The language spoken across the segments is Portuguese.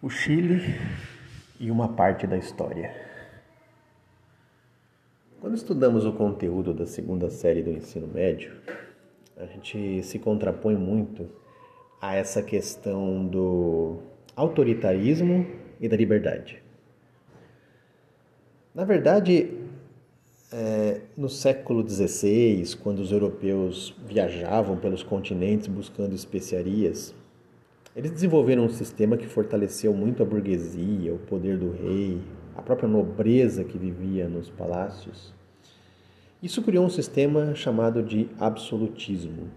O Chile e uma parte da história. Quando estudamos o conteúdo da segunda série do ensino médio, a gente se contrapõe muito a essa questão do autoritarismo e da liberdade. Na verdade, é, no século XVI, quando os europeus viajavam pelos continentes buscando especiarias, eles desenvolveram um sistema que fortaleceu muito a burguesia, o poder do rei, a própria nobreza que vivia nos palácios. Isso criou um sistema chamado de absolutismo.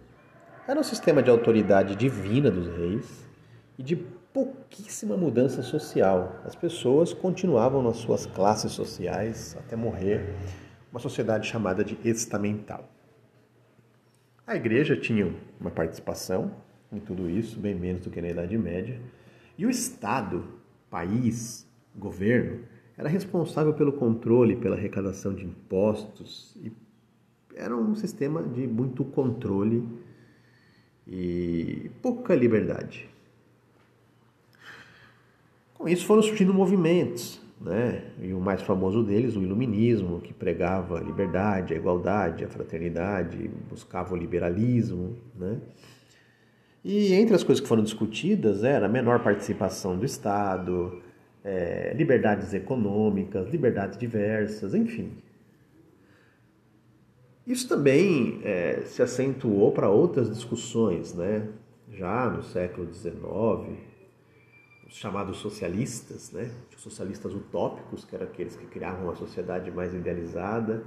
Era um sistema de autoridade divina dos reis e de pouquíssima mudança social. As pessoas continuavam nas suas classes sociais até morrer, uma sociedade chamada de estamental. A igreja tinha uma participação, em tudo isso, bem menos do que na Idade Média. E o Estado, país, governo, era responsável pelo controle, pela arrecadação de impostos e era um sistema de muito controle e pouca liberdade. Com isso foram surgindo movimentos, né? E o mais famoso deles, o iluminismo, que pregava a liberdade, a igualdade, a fraternidade, buscava o liberalismo, né? E entre as coisas que foram discutidas era menor participação do Estado, é, liberdades econômicas, liberdades diversas, enfim. Isso também é, se acentuou para outras discussões, né? já no século XIX, os chamados socialistas, né? os socialistas utópicos, que eram aqueles que criavam uma sociedade mais idealizada,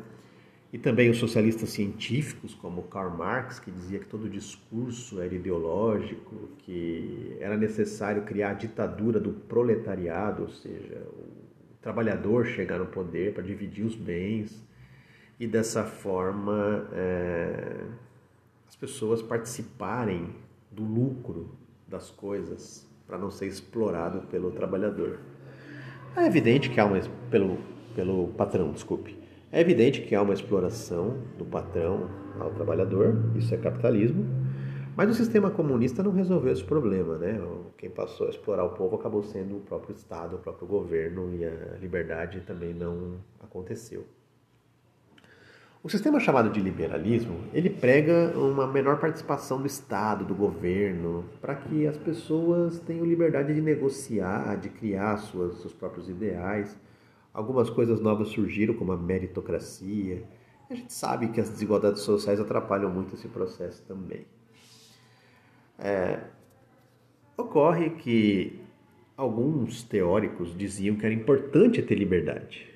e também os socialistas científicos, como Karl Marx, que dizia que todo discurso era ideológico, que era necessário criar a ditadura do proletariado, ou seja, o trabalhador chegar no poder para dividir os bens e dessa forma é, as pessoas participarem do lucro das coisas para não ser explorado pelo trabalhador. É evidente que há uma pelo pelo patrão, desculpe. É evidente que há uma exploração do patrão ao trabalhador, isso é capitalismo, mas o sistema comunista não resolveu esse problema, né? Quem passou a explorar o povo acabou sendo o próprio Estado, o próprio governo e a liberdade também não aconteceu. O sistema chamado de liberalismo, ele prega uma menor participação do Estado, do governo, para que as pessoas tenham liberdade de negociar, de criar suas, seus próprios ideais, Algumas coisas novas surgiram, como a meritocracia. A gente sabe que as desigualdades sociais atrapalham muito esse processo também. É, ocorre que alguns teóricos diziam que era importante ter liberdade.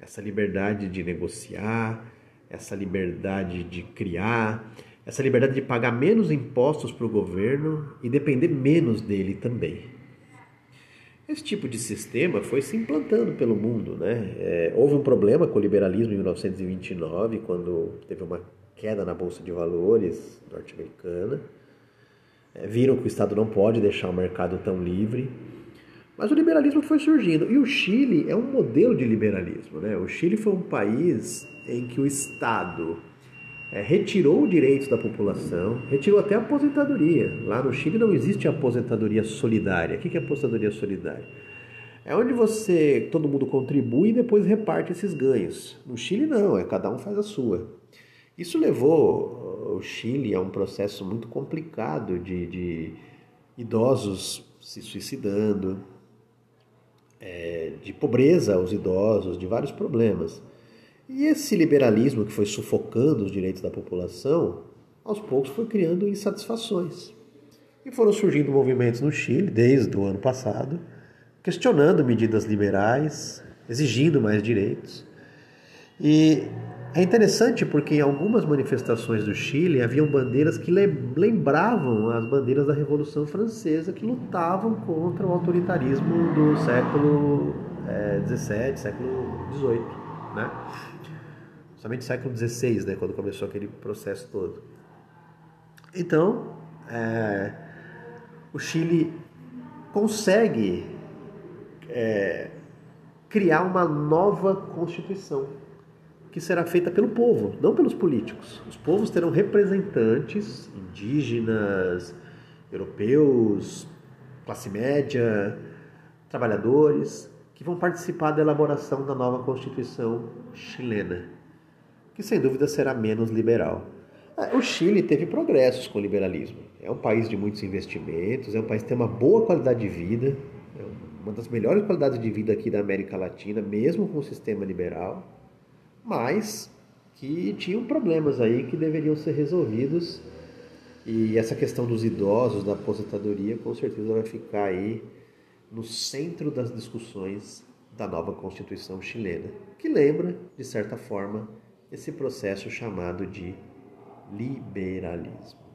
Essa liberdade de negociar, essa liberdade de criar, essa liberdade de pagar menos impostos para o governo e depender menos dele também. Esse tipo de sistema foi se implantando pelo mundo. Né? É, houve um problema com o liberalismo em 1929, quando teve uma queda na Bolsa de Valores norte-americana. É, viram que o Estado não pode deixar o mercado tão livre. Mas o liberalismo foi surgindo. E o Chile é um modelo de liberalismo. Né? O Chile foi um país em que o Estado é, retirou direitos da população, retirou até a aposentadoria. Lá no Chile não existe aposentadoria solidária. O que é aposentadoria solidária? É onde você, todo mundo contribui e depois reparte esses ganhos. No Chile não, é cada um faz a sua. Isso levou o Chile a um processo muito complicado de, de idosos se suicidando, é, de pobreza aos idosos, de vários problemas. E esse liberalismo que foi sufocando os direitos da população, aos poucos foi criando insatisfações. E foram surgindo movimentos no Chile desde o ano passado, questionando medidas liberais, exigindo mais direitos. E é interessante porque em algumas manifestações do Chile haviam bandeiras que lembravam as bandeiras da Revolução Francesa que lutavam contra o autoritarismo do século XVII, é, século XVIII. Né? Somente século XVI, né, quando começou aquele processo todo. Então, é, o Chile consegue é, criar uma nova constituição que será feita pelo povo, não pelos políticos. Os povos terão representantes indígenas, europeus, classe média, trabalhadores que vão participar da elaboração da nova Constituição chilena, que sem dúvida será menos liberal. Ah, o Chile teve progressos com o liberalismo. É um país de muitos investimentos, é um país que tem uma boa qualidade de vida, é uma das melhores qualidades de vida aqui da América Latina, mesmo com o sistema liberal, mas que tinham problemas aí que deveriam ser resolvidos. E essa questão dos idosos, da aposentadoria, com certeza vai ficar aí no centro das discussões da nova Constituição chilena, que lembra, de certa forma, esse processo chamado de liberalismo.